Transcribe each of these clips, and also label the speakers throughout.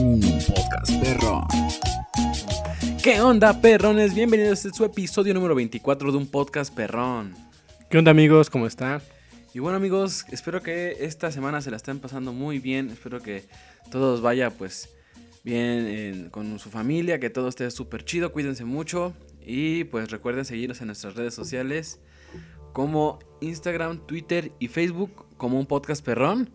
Speaker 1: Un podcast perro.
Speaker 2: ¿Qué onda, perrones? Bienvenidos a este su episodio número 24 de un podcast perrón.
Speaker 3: ¿Qué onda amigos? ¿Cómo están?
Speaker 2: Y bueno, amigos, espero que esta semana se la estén pasando muy bien. Espero que todos vaya pues bien en- con su familia, que todo esté súper chido. Cuídense mucho. Y pues recuerden seguirnos en nuestras redes sociales como Instagram, Twitter y Facebook como un podcast perrón.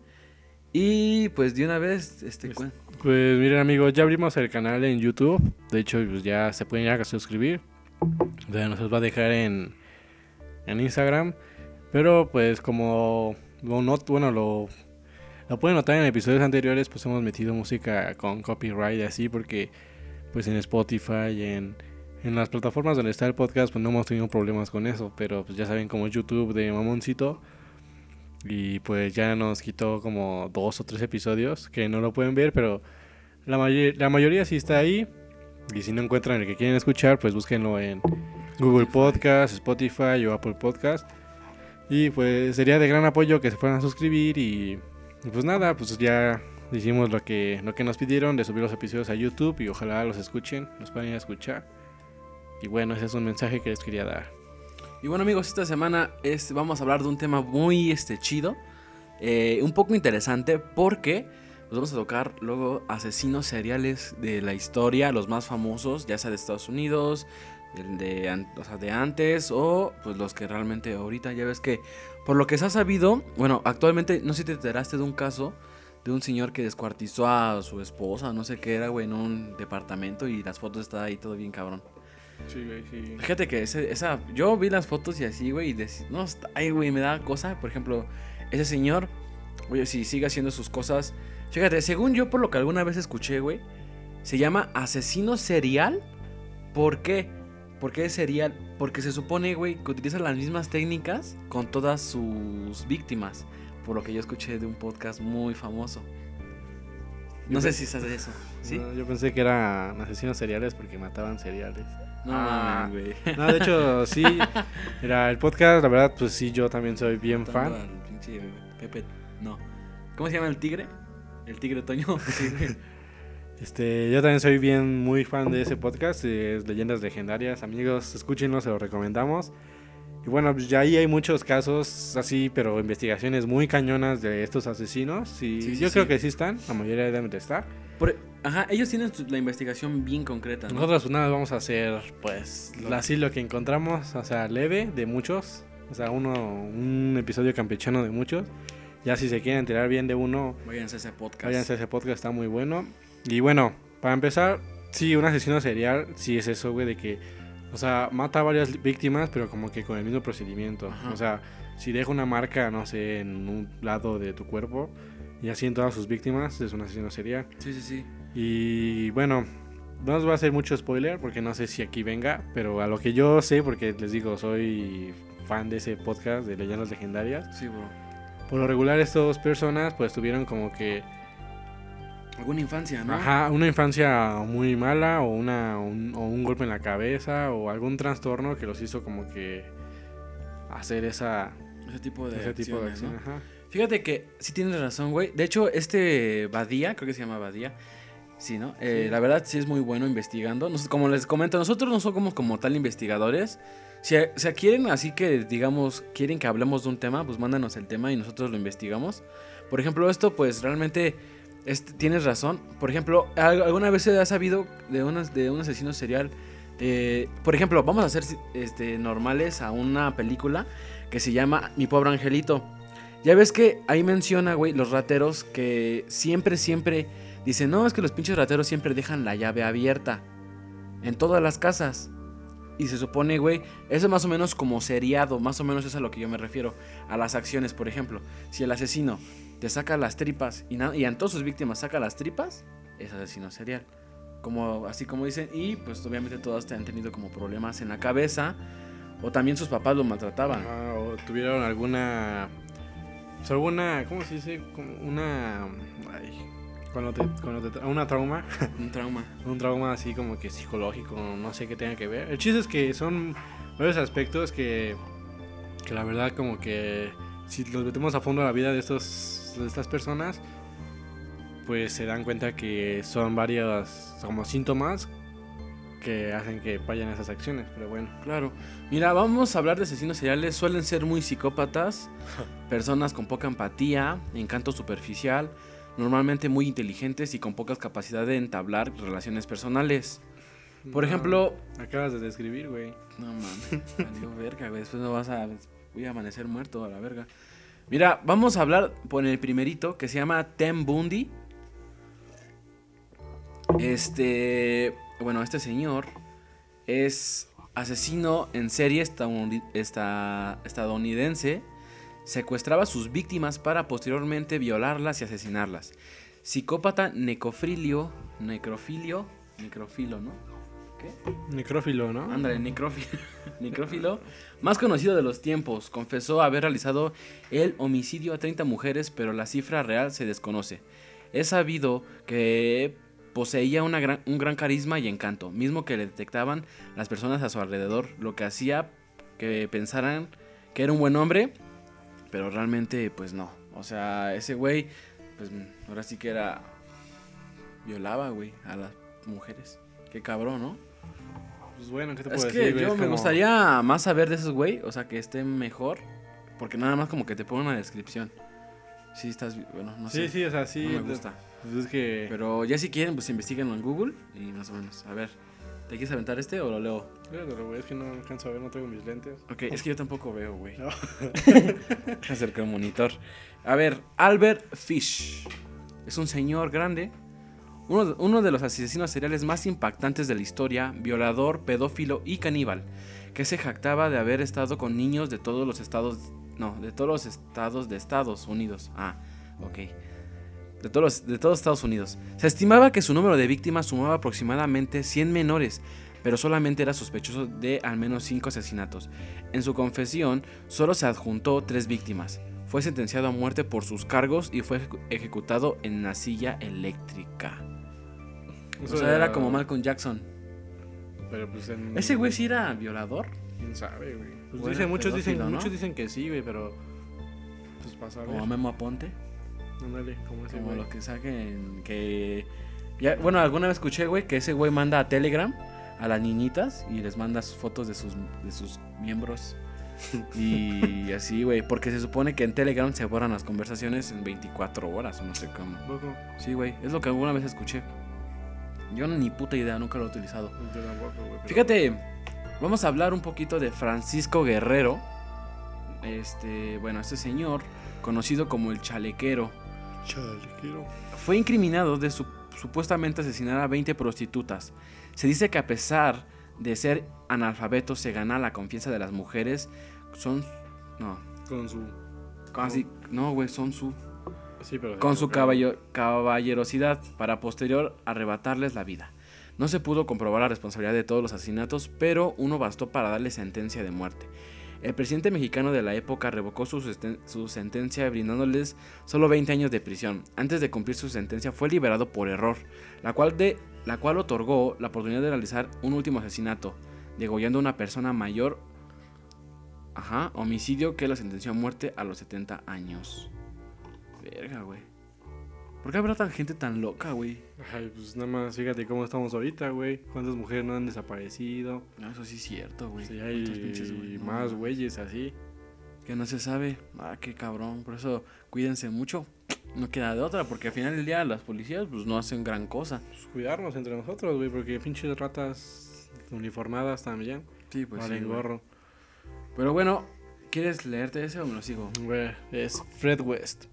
Speaker 2: Y pues de una vez, este,
Speaker 3: Pues- Pues miren amigos, ya abrimos el canal en YouTube. De hecho, pues ya se pueden ya suscribir. Ya nos los va a dejar en, en Instagram. Pero pues como lo not- bueno, lo, lo pueden notar en episodios anteriores, pues hemos metido música con copyright y así porque pues en Spotify en, en las plataformas donde está el podcast pues no hemos tenido problemas con eso. Pero pues ya saben como es YouTube de Mamoncito. Y pues ya nos quitó como dos o tres episodios que no lo pueden ver, pero la, mayo- la mayoría sí está ahí. Y si no encuentran el que quieren escuchar, pues búsquenlo en Google Podcast, Spotify o Apple Podcast. Y pues sería de gran apoyo que se fueran a suscribir y, y pues nada, pues ya hicimos lo que, lo que nos pidieron de subir los episodios a YouTube y ojalá los escuchen, los puedan ir a escuchar. Y bueno, ese es un mensaje que les quería dar.
Speaker 2: Y bueno amigos, esta semana es, vamos a hablar de un tema muy este, chido, eh, un poco interesante porque nos vamos a tocar luego asesinos seriales de la historia, los más famosos, ya sea de Estados Unidos, de, o sea, de antes o pues los que realmente ahorita ya ves que por lo que se ha sabido, bueno, actualmente no sé si te enteraste de un caso de un señor que descuartizó a su esposa, no sé qué era, güey, en un departamento y las fotos estaban ahí todo bien cabrón.
Speaker 3: Sí, sí.
Speaker 2: Fíjate que ese- esa, yo vi las fotos y así, güey, y decía, no, ay, güey, me da cosa. Por ejemplo, ese señor, oye, si sigue haciendo sus cosas. Fíjate, según yo, por lo que alguna vez escuché, güey, se llama asesino serial. ¿Por qué? ¿Por qué es serial? Porque se supone, güey, que utiliza las mismas técnicas con todas sus víctimas. Por lo que yo escuché de un podcast muy famoso. No
Speaker 3: Yo
Speaker 2: sé si sabes eso. ¿Sí?
Speaker 3: No, yo pensé que eran asesinos seriales porque mataban seriales.
Speaker 2: No
Speaker 3: Ah.
Speaker 2: mames, güey.
Speaker 3: No, de hecho, sí. Era el podcast, la verdad, pues sí, yo también soy bien fan.
Speaker 2: al pinche Pepe. No. ¿Cómo se llama el tigre? El tigre Toño.
Speaker 3: Este, yo también soy bien muy fan de ese podcast, es Leyendas Legendarias. Amigos, escúchenlo, se lo recomendamos. Y bueno, pues ya ahí hay muchos casos así, pero investigaciones muy cañonas de estos asesinos. Y
Speaker 2: Sí, sí,
Speaker 3: yo creo
Speaker 2: sí.
Speaker 3: que sí están, la mayoría deben de estar.
Speaker 2: Por- ajá, ellos tienen la investigación bien concreta. ¿no?
Speaker 3: Nosotros pues nada, vamos a hacer pues
Speaker 2: Lo-
Speaker 3: así lo que encontramos, o sea, leve de muchos, o sea, uno un episodio campechano de muchos. Ya si se quieren enterar bien de uno,
Speaker 2: Váyanse a ese podcast.
Speaker 3: váyanse a ese podcast, está muy bueno. Y bueno, para empezar, sí, un asesino serial, sí es eso, güey, de que, o sea, mata a varias víctimas, pero como que con el mismo procedimiento.
Speaker 2: Ajá.
Speaker 3: O sea, si deja una marca, no sé, en un lado de tu cuerpo, y así en todas sus víctimas, es un asesino serial.
Speaker 2: Sí, sí, sí.
Speaker 3: Y bueno, no os voy a hacer mucho spoiler porque no sé si aquí venga, pero a lo que yo sé, porque les digo, soy fan de ese podcast de leyendas legendarias.
Speaker 2: Sí, bro.
Speaker 3: Por lo regular, estas personas pues tuvieron como que
Speaker 2: Alguna infancia, ¿no?
Speaker 3: ajá, una infancia muy mala o, una, un, o un golpe en la cabeza o algún trastorno que los hizo como que hacer esa,
Speaker 2: Ese tipo de
Speaker 3: ese tipo de
Speaker 2: acciones,
Speaker 3: acción.
Speaker 2: ¿no?
Speaker 3: ajá.
Speaker 2: Fíjate que sí tienes razón, güey. De hecho, este Badía, creo que se llama Badía. Sí, ¿no? Eh,
Speaker 3: Sí.
Speaker 2: La verdad sí es muy bueno investigando. Nos- como les comento, nosotros no somos como tal investigadores. Si, sea, quieren así que, digamos, quieren que hablemos de un tema, pues mándanos el tema y nosotros lo investigamos. Por ejemplo, esto pues realmente es- tienes razón. Por ejemplo, ¿al- ¿alguna vez se ha sabido de un asesino serial? Eh, por ejemplo, vamos a hacer este, normales a una película que se llama Mi pobre angelito. Ya ves que ahí menciona, güey, los rateros que siempre, siempre dicen, no, es que los pinches rateros siempre dejan la llave abierta en todas las casas. Y se supone, güey, eso es más o menos como seriado, más o menos es a lo que yo me refiero, a las acciones, por ejemplo. Si el asesino te saca las tripas y, y a todas sus víctimas saca las tripas, es asesino serial. Como, así como dicen, y pues obviamente todos te han tenido como problemas en la cabeza, o también sus papás lo maltrataban.
Speaker 3: Ajá, o tuvieron alguna. pues, alguna. ¿Cómo se dice? Como una. Ay, cuando te, cuando te tra- una trauma.
Speaker 2: Un trauma.
Speaker 3: un trauma así como que psicológico, no sé qué tenga que ver. El chiste es que son varios aspectos que. Que la verdad, como que. Si los metemos a fondo a la vida de, estos, de estas personas. pues se dan cuenta que son varios como síntomas que hacen que vayan esas acciones, pero bueno.
Speaker 2: Claro. Mira, vamos a hablar de asesinos seriales. Suelen ser muy psicópatas, personas con poca empatía, encanto superficial, normalmente muy inteligentes y con pocas capacidades de entablar relaciones personales. Por
Speaker 3: No,
Speaker 2: ejemplo,
Speaker 3: acabas de describir, güey.
Speaker 2: No mames, verga, güey. Después no vas a. Voy a amanecer muerto a la verga. Mira, vamos a hablar por el primerito que se llama Tem Bundy. Este. Bueno, este señor es asesino en serie estadouni- esta- estadounidense. Secuestraba a sus víctimas para posteriormente violarlas y asesinarlas. Psicópata necrofilio. Necrofilio. Necrofilo, ¿no? ¿Qué?
Speaker 3: Necrófilo, ¿no?
Speaker 2: Ándale, necrófilo. necrófilo. Más conocido de los tiempos, confesó haber realizado el homicidio a 30 mujeres, pero la cifra real se desconoce. Es sabido que poseía una gran- un gran carisma y encanto, mismo que le detectaban las personas a su alrededor, lo que hacía que pensaran que era un buen hombre, pero realmente pues no. O sea, ese güey, pues ahora sí que era... Violaba, güey, a las mujeres. Qué cabrón, ¿no?
Speaker 3: Pues bueno, ¿qué te
Speaker 2: Es
Speaker 3: puedo
Speaker 2: que
Speaker 3: decir? güey?
Speaker 2: yo
Speaker 3: Es
Speaker 2: me
Speaker 3: como-
Speaker 2: gustaría más saber de esos güey, o sea, que estén mejor, porque nada más como que te ponen una descripción. Sí, estás, bueno, no
Speaker 3: Sí,
Speaker 2: sé.
Speaker 3: sí, o sea, sí.
Speaker 2: no me gusta.
Speaker 3: Pues es que...
Speaker 2: Pero ya si quieren, pues investiguen en Google y más o menos. A ver, ¿te quieres aventar este o lo leo?
Speaker 3: Güey, es que no alcanzo a ver, no tengo mis lentes.
Speaker 2: Ok, es que yo tampoco veo, güey.
Speaker 3: No.
Speaker 2: Acerca el monitor. A ver, Albert Fish. Es un señor grande. Uno de, los asesinos seriales más impactantes de la historia, violador, pedófilo y caníbal, que se jactaba de haber estado con niños de todos los estados, no, de todos los estados de Estados Unidos. Ah, ok. De todos, los- de todos Estados Unidos. Se estimaba que su número de víctimas sumaba aproximadamente 100 menores, pero solamente era sospechoso de al menos 5 asesinatos. En su confesión, solo se adjuntó tres víctimas. Fue sentenciado a muerte por sus cargos y fue ejecu- ejecutado en la silla eléctrica.
Speaker 3: Eso
Speaker 2: o sea, era como Malcolm Jackson.
Speaker 3: Pero pues en...
Speaker 2: ¿Ese güey sí era violador?
Speaker 3: ¿Quién sabe, güey? Pues
Speaker 2: Bueno,
Speaker 3: dicen, muchos dicen,
Speaker 2: ¿no?
Speaker 3: muchos dicen que sí, güey, pero... Pues pasa.
Speaker 2: Como Memo Aponte.
Speaker 3: Ándale, como ese
Speaker 2: Como
Speaker 3: güey.
Speaker 2: los que saquen que... Ya, bueno, alguna vez escuché, güey, que ese güey manda a Telegram a las niñitas y les manda fotos de sus, de sus miembros. Y así, güey, porque se supone que en Telegram se borran las conversaciones en 24 horas o no sé cómo. Sí, güey, es lo que alguna vez escuché. Yo ni puta idea, nunca lo he utilizado. Fíjate, vamos a hablar un poquito de Francisco Guerrero. Este, bueno, este señor, conocido como el chalequero,
Speaker 3: Chale, quiero.
Speaker 2: fue incriminado de su- supuestamente asesinar a 20 prostitutas. Se dice que a pesar de ser analfabeto se gana la confianza de las mujeres. Son no,
Speaker 3: Con su...
Speaker 2: casi no, güey, son su
Speaker 3: Sí, pero...
Speaker 2: con su caballo- caballerosidad para posterior arrebatarles la vida. No se pudo comprobar la responsabilidad de todos los asesinatos, pero uno bastó para darle sentencia de muerte. El presidente mexicano de la época revocó su, sentencia brindándoles solo 20 años de prisión. Antes de cumplir su sentencia fue liberado por error, la cual, de, la cual otorgó la oportunidad de realizar un último asesinato, degollando a una persona mayor, ajá, homicidio que lo sentenció a muerte a los 70 años. Verga, güey. ¿Por qué habrá tan gente tan loca, güey?
Speaker 3: Ay, pues nada más, fíjate cómo estamos ahorita, güey. ¿Cuántas mujeres no han desaparecido?
Speaker 2: No, eso sí es cierto, güey.
Speaker 3: Sí,
Speaker 2: ¿Cuántos pinches, güey?
Speaker 3: hay
Speaker 2: No,
Speaker 3: más güeyes así.
Speaker 2: Que no se sabe. Ah, qué cabrón. Por eso cuídense mucho. No queda de otra, porque al final del día las policías pues no hacen gran cosa.
Speaker 3: Pues cuidarnos entre nosotros, güey, porque pinches ratas uniformadas también.
Speaker 2: Sí, pues
Speaker 3: valen
Speaker 2: sí,
Speaker 3: gorro.
Speaker 2: Pero bueno, ¿quieres leerte ese o me lo sigo?
Speaker 3: Güey, es Fred West.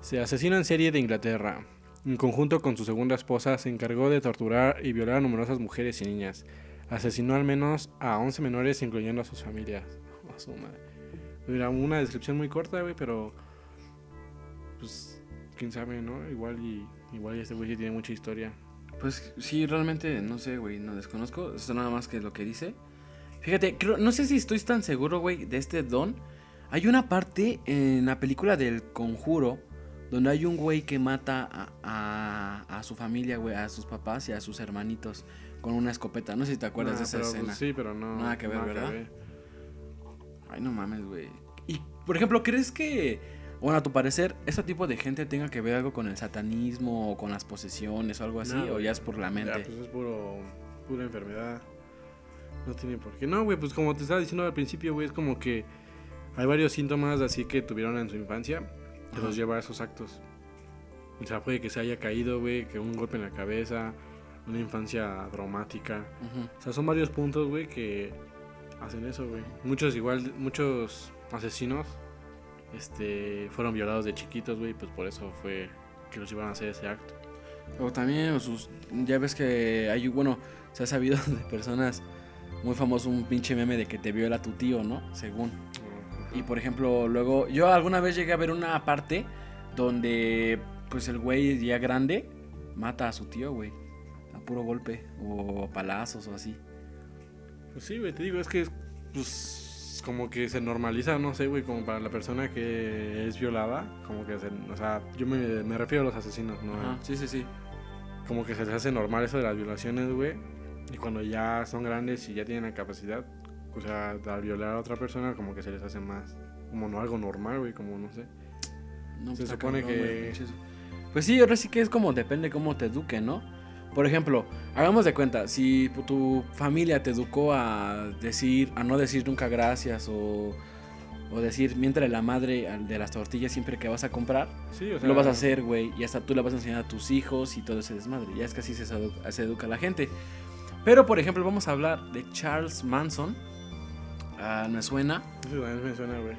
Speaker 3: Se asesina en serie de Inglaterra. En conjunto con su segunda esposa, se encargó de torturar y violar a numerosas mujeres y niñas. Asesinó al menos a 11 menores, incluyendo a sus familias. A su madre. Mira, una descripción muy corta, güey, pero. Pues, quién sabe, ¿no? Igual y. Igual este güey tiene mucha historia.
Speaker 2: Pues sí, realmente no sé, güey, no desconozco. Eso nada más que lo que dice. Fíjate, creo, no sé si estoy tan seguro, güey, de este don. Hay una parte en la película del conjuro donde hay un güey que mata a, a- a su familia, güey, a sus papás y a sus hermanitos con una escopeta. No sé si te acuerdas
Speaker 3: Nah,
Speaker 2: de esa
Speaker 3: pero, pues,
Speaker 2: escena.
Speaker 3: sí, pero no.
Speaker 2: Nada que ver,
Speaker 3: nada
Speaker 2: ¿verdad? Ay, no mames, güey. Y, por ejemplo, ¿crees que Bueno, a tu parecer, ¿este tipo de gente tenga que ver algo con el satanismo o con las posesiones o algo así?
Speaker 3: No,
Speaker 2: ¿O ya es por la
Speaker 3: Ya,
Speaker 2: mente?
Speaker 3: pues es puro, pura enfermedad. No tiene por qué. No, güey, pues como te estaba diciendo al principio, güey, es como que hay varios síntomas así que tuvieron en su infancia que
Speaker 2: Ajá.
Speaker 3: los lleva a esos actos. O sea, puede que se haya caído, güey, que un golpe en la cabeza, una infancia traumática.
Speaker 2: Ujú.
Speaker 3: O sea, son varios puntos, güey, que hacen eso, güey. Muchos igual, muchos asesinos este, fueron violados de chiquitos, güey, pues por eso fue que los iban a hacer ese acto.
Speaker 2: O también, sus, ya ves que hay, bueno, se ha sabido de personas muy famoso un pinche meme de que te viola tu tío, ¿no? Según. Y por ejemplo, luego, yo alguna vez llegué a ver una parte donde, pues el güey ya grande mata a su tío, güey. A puro golpe, o a palazos o así.
Speaker 3: Pues sí, güey, te digo, es que, pues, como que se normaliza, no sé, güey, como para la persona que es violada, como que se, o sea, yo me, me refiero a los asesinos, ¿no?
Speaker 2: Ajá, sí, sí, sí.
Speaker 3: Como que se les hace normal eso de las violaciones, güey, y cuando ya son grandes y ya tienen la capacidad, o sea, al violar a otra persona, como que se les hace más, como no algo normal, güey, como no sé.
Speaker 2: No,
Speaker 3: Se
Speaker 2: está
Speaker 3: supone
Speaker 2: cabrón,
Speaker 3: que-
Speaker 2: pinches- Pues sí, ahora sí que es como depende cómo te eduquen, ¿no? Por ejemplo, hagamos de cuenta, si tu familia te educó a decir, a no decir nunca gracias o, o decir mientras la madre de las tortillas siempre que vas a comprar,
Speaker 3: Sí, o sea,
Speaker 2: lo vas a hacer, güey, y hasta tú le vas a enseñar a tus hijos y todo ese desmadre. Ya es que así se, se educa la gente. Pero, por ejemplo, vamos a hablar de Charles Manson. Ah, me suena.
Speaker 3: Me suena, güey.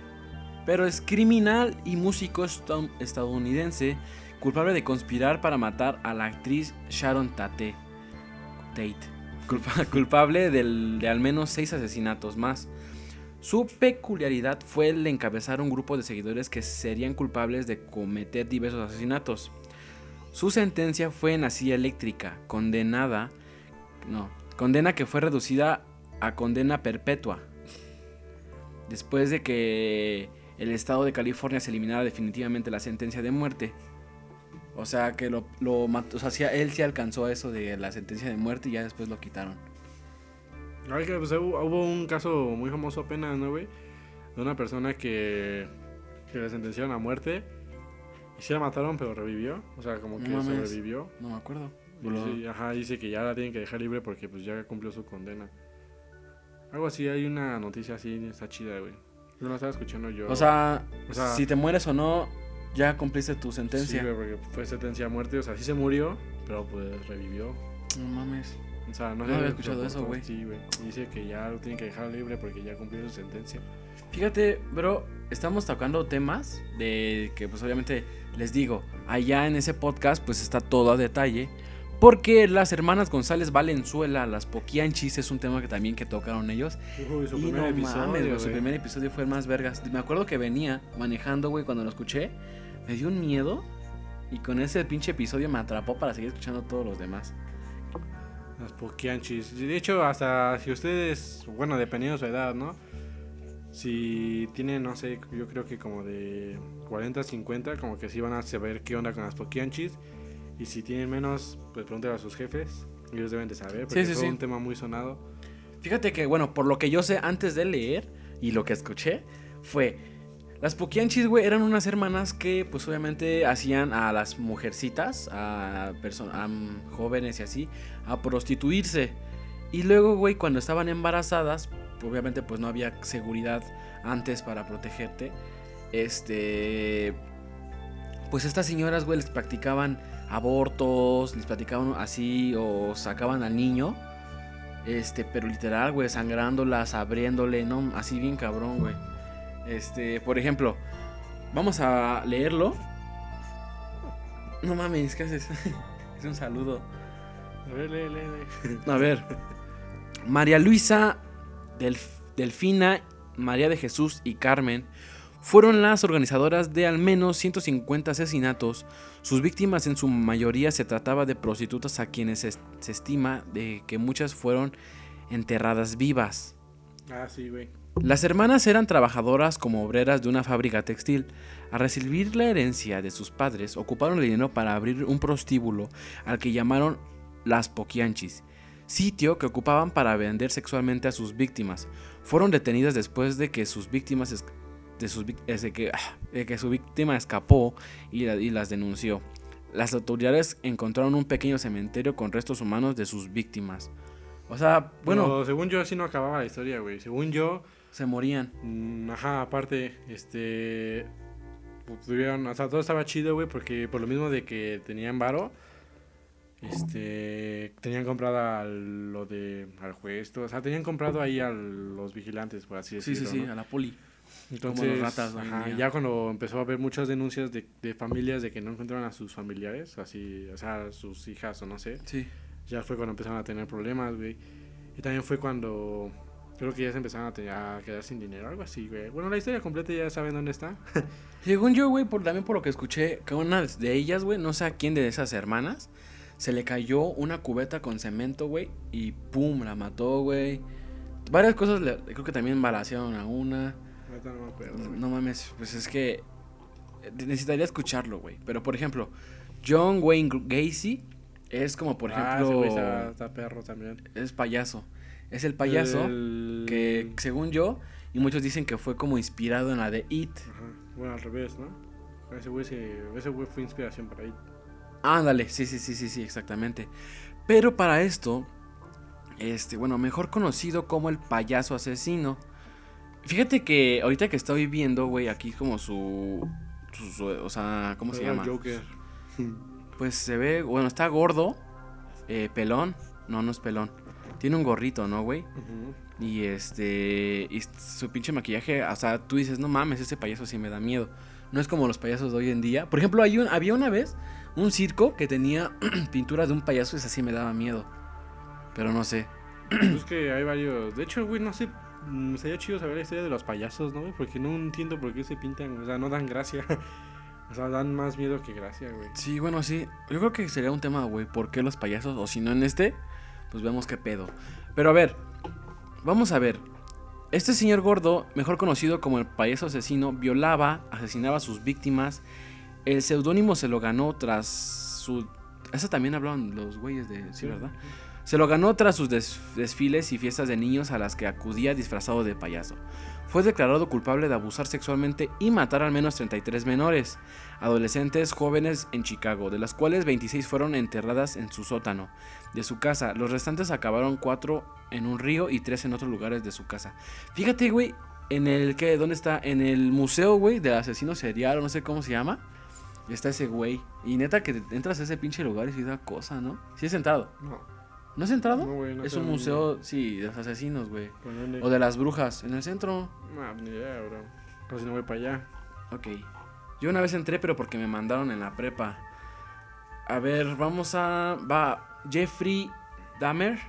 Speaker 2: Pero es criminal y músico esta- estadounidense culpable de conspirar para matar a la actriz Sharon Tate. Tate. Culpa- culpable del- de al menos seis asesinatos más. Su peculiaridad fue el de encabezar un grupo de seguidores que serían culpables de cometer diversos asesinatos. Su sentencia fue en la silla eléctrica, condenada, no, condena que fue reducida a condena perpetua. Después de que el estado de California se eliminara definitivamente la sentencia de muerte. O sea, que lo, lo mató, o sea, sí, él sí alcanzó eso de la sentencia de muerte y ya después lo quitaron.
Speaker 3: Ay, que, pues, hubo, un caso muy famoso apenas, ¿no, güey? De una persona que, que le sentenciaron a muerte. Y sí la mataron, pero revivió. O sea, como que
Speaker 2: No
Speaker 3: sobrevivió.
Speaker 2: No me acuerdo.
Speaker 3: Y dice- ajá, dice que ya la tienen que dejar libre porque pues ya cumplió su condena. Algo así, hay una noticia así, está chida, güey. Yo la estaba escuchando yo.
Speaker 2: O sea,
Speaker 3: O sea-
Speaker 2: si te mueres o no, ya cumpliste tu
Speaker 3: sí,
Speaker 2: sentencia.
Speaker 3: güey, porque fue sentencia a muerte. O sea, sí se murió, pero pues revivió.
Speaker 2: no mames.
Speaker 3: O sea, no,
Speaker 2: No había escuchado eso, güey.
Speaker 3: Sí, güey. Dice que ya lo tienen que dejar libre porque ya cumplió su sentencia.
Speaker 2: Fíjate, bro, estamos tocando temas de que pues obviamente les digo, allá en ese podcast pues está todo a detalle. Porque las hermanas González Valenzuela, las Poquianchis, es un tema que también que tocaron ellos.
Speaker 3: Uy, su
Speaker 2: y
Speaker 3: primer
Speaker 2: no
Speaker 3: episodio,
Speaker 2: mames, güey, su primer episodio fue el más vergas. Me acuerdo que venía manejando, güey, cuando lo escuché. Me dio un miedo. Y con ese pinche episodio me atrapó para seguir escuchando todos los demás.
Speaker 3: Las poquianchis. De hecho, hasta si ustedes, bueno, dependiendo de su edad, ¿no? Si tienen, no sé, yo creo que como de 40, 50, como que sí van a saber qué onda con las poquianchis. Y si tienen menos, pues pregúntenle a sus jefes. Ellos deben de saber, porque
Speaker 2: sí,
Speaker 3: fue
Speaker 2: sí.
Speaker 3: un tema muy sonado.
Speaker 2: Fíjate que, bueno, por lo que yo sé antes de leer y lo que escuché, fue. Las Poquianchis, güey, eran unas hermanas que, pues obviamente, hacían a las mujercitas, a, a jóvenes y así, a prostituirse. Y luego, güey, cuando estaban embarazadas, obviamente, pues no había seguridad antes para protegerte. Este. Pues estas señoras, güey, les practicaban abortos, les practicaban así, o sacaban al niño. Este, pero literal, güey, sangrándolas, abriéndole, no, así bien cabrón, güey. Este, por ejemplo, vamos a leerlo. No mames, ¿qué haces? es un saludo.
Speaker 3: A ver, lee, lee, lee.
Speaker 2: A ver. María Luisa, Delf- Delfina, María de Jesús y Carmen fueron las organizadoras de al menos 150 asesinatos. Sus víctimas en su mayoría se trataba de prostitutas a quienes se, se estima de que muchas fueron enterradas vivas.
Speaker 3: Ah, sí, güey.
Speaker 2: Las hermanas eran trabajadoras como obreras de una fábrica textil. Al recibir la herencia de sus padres, ocuparon el dinero para abrir un prostíbulo al que llamaron las Poquianchis, sitio que ocupaban para vender sexualmente a sus víctimas. Fueron detenidas después de que sus víctimas de, sus, vic- es de que, ah, de que su víctima escapó y, la- y las denunció. Las autoridades encontraron un pequeño cementerio con restos humanos de sus víctimas. O sea, bueno,
Speaker 3: según yo así no acababa la historia, güey. Según yo,
Speaker 2: se morían.
Speaker 3: mm, ajá, aparte, este... pues, Tuvieron, o sea, todo estaba chido, güey, porque por lo mismo de que tenían varo, este, tenían comprado lo de, al juez, todo, o sea, tenían comprado ahí a los vigilantes, por así
Speaker 2: Sí, sí,
Speaker 3: decirlo.
Speaker 2: sí,
Speaker 3: ¿no?
Speaker 2: a la poli.
Speaker 3: Entonces,
Speaker 2: los ratas
Speaker 3: ajá, ya cuando empezó a haber muchas denuncias de, de familias de que no encontraron a sus familiares, así, o sea, sus hijas o no sé,
Speaker 2: Sí.
Speaker 3: ya fue cuando empezaron a tener problemas, güey. Y también fue cuando creo que ya se empezaron a, tener- a quedar sin dinero, algo así, güey. Bueno, la historia completa ya saben dónde está.
Speaker 2: Según yo, güey, por, también por lo que escuché, que una de ellas, güey, no sé a quién de esas hermanas, se le cayó una cubeta con cemento, güey, y pum, la mató, güey. Varias cosas, le- creo que también balacearon a una.
Speaker 3: Ahorita no me acuerdo, güey.
Speaker 2: No mames, pues es que eh, necesitaría escucharlo, güey. Pero, por ejemplo, John Wayne Gacy es como, por
Speaker 3: Ah,
Speaker 2: ejemplo,
Speaker 3: está, está perro también.
Speaker 2: es payaso. Es el payaso
Speaker 3: El-
Speaker 2: que, según yo, y muchos dicen que fue como inspirado en la de It.
Speaker 3: Ajá. Bueno, al revés, ¿no? Ese güey, se- ese güey fue inspiración para ahí.
Speaker 2: Ándale, sí, sí, sí, sí, sí, exactamente. Pero para esto, este, bueno, mejor conocido como el payaso asesino. Fíjate que ahorita que estoy viendo, güey, aquí como su, su- su- o sea, ¿cómo se llama?
Speaker 3: Joker.
Speaker 2: Pues se ve, bueno, está gordo, eh, pelón, no, no es pelón. Tiene un gorrito, ¿no, güey? Y este, y su pinche maquillaje, o sea, tú dices, no mames, ese payaso sí me da miedo. No es como los payasos de hoy en día. Por ejemplo, hay un, había una vez un circo que tenía pintura de un payaso y ese sí me daba miedo. Pero no sé.
Speaker 3: Pues es que hay varios. De hecho, güey, no sé. Mm, Sería chido saber la historia de los payasos, ¿no? Porque no entiendo por qué se pintan. O sea, no dan gracia. o sea, dan más miedo que gracia, güey.
Speaker 2: Sí, bueno, sí. Yo creo que sería un tema, güey, ¿por qué los payasos? O si no en este, pues vemos qué pedo. Pero a ver, vamos a ver. Este señor gordo, mejor conocido como el payaso asesino, violaba, asesinaba a sus víctimas. El seudónimo se lo ganó tras su... Eso también hablaban los güeyes de... Sí, ¿verdad? Se lo ganó tras sus des- desfiles y fiestas de niños a las que acudía disfrazado de payaso. Fue declarado culpable de abusar sexualmente y matar al menos 33 menores, adolescentes jóvenes en Chicago, de las cuales 26 fueron enterradas en su sótano de su casa. Los restantes acabaron 4 en un río y 3 en otros lugares de su casa. Fíjate, güey, en el que, ¿dónde está? En el museo, güey, del asesino serial, o no sé cómo se llama. Está ese güey. Y neta que entras a ese pinche lugar y sí da cosa, ¿no? Sí es entrado.
Speaker 3: No.
Speaker 2: ¿No has entrado?
Speaker 3: No, güey, no
Speaker 2: es un museo, sí, de los asesinos, güey.
Speaker 3: ¿Por dónde?
Speaker 2: O de las brujas, en el centro.
Speaker 3: No, ni idea, bro. Casi no voy para allá.
Speaker 2: Ok. Yo una vez entré, pero porque me mandaron en la prepa. A ver, vamos a... Va Jeffrey Dahmer.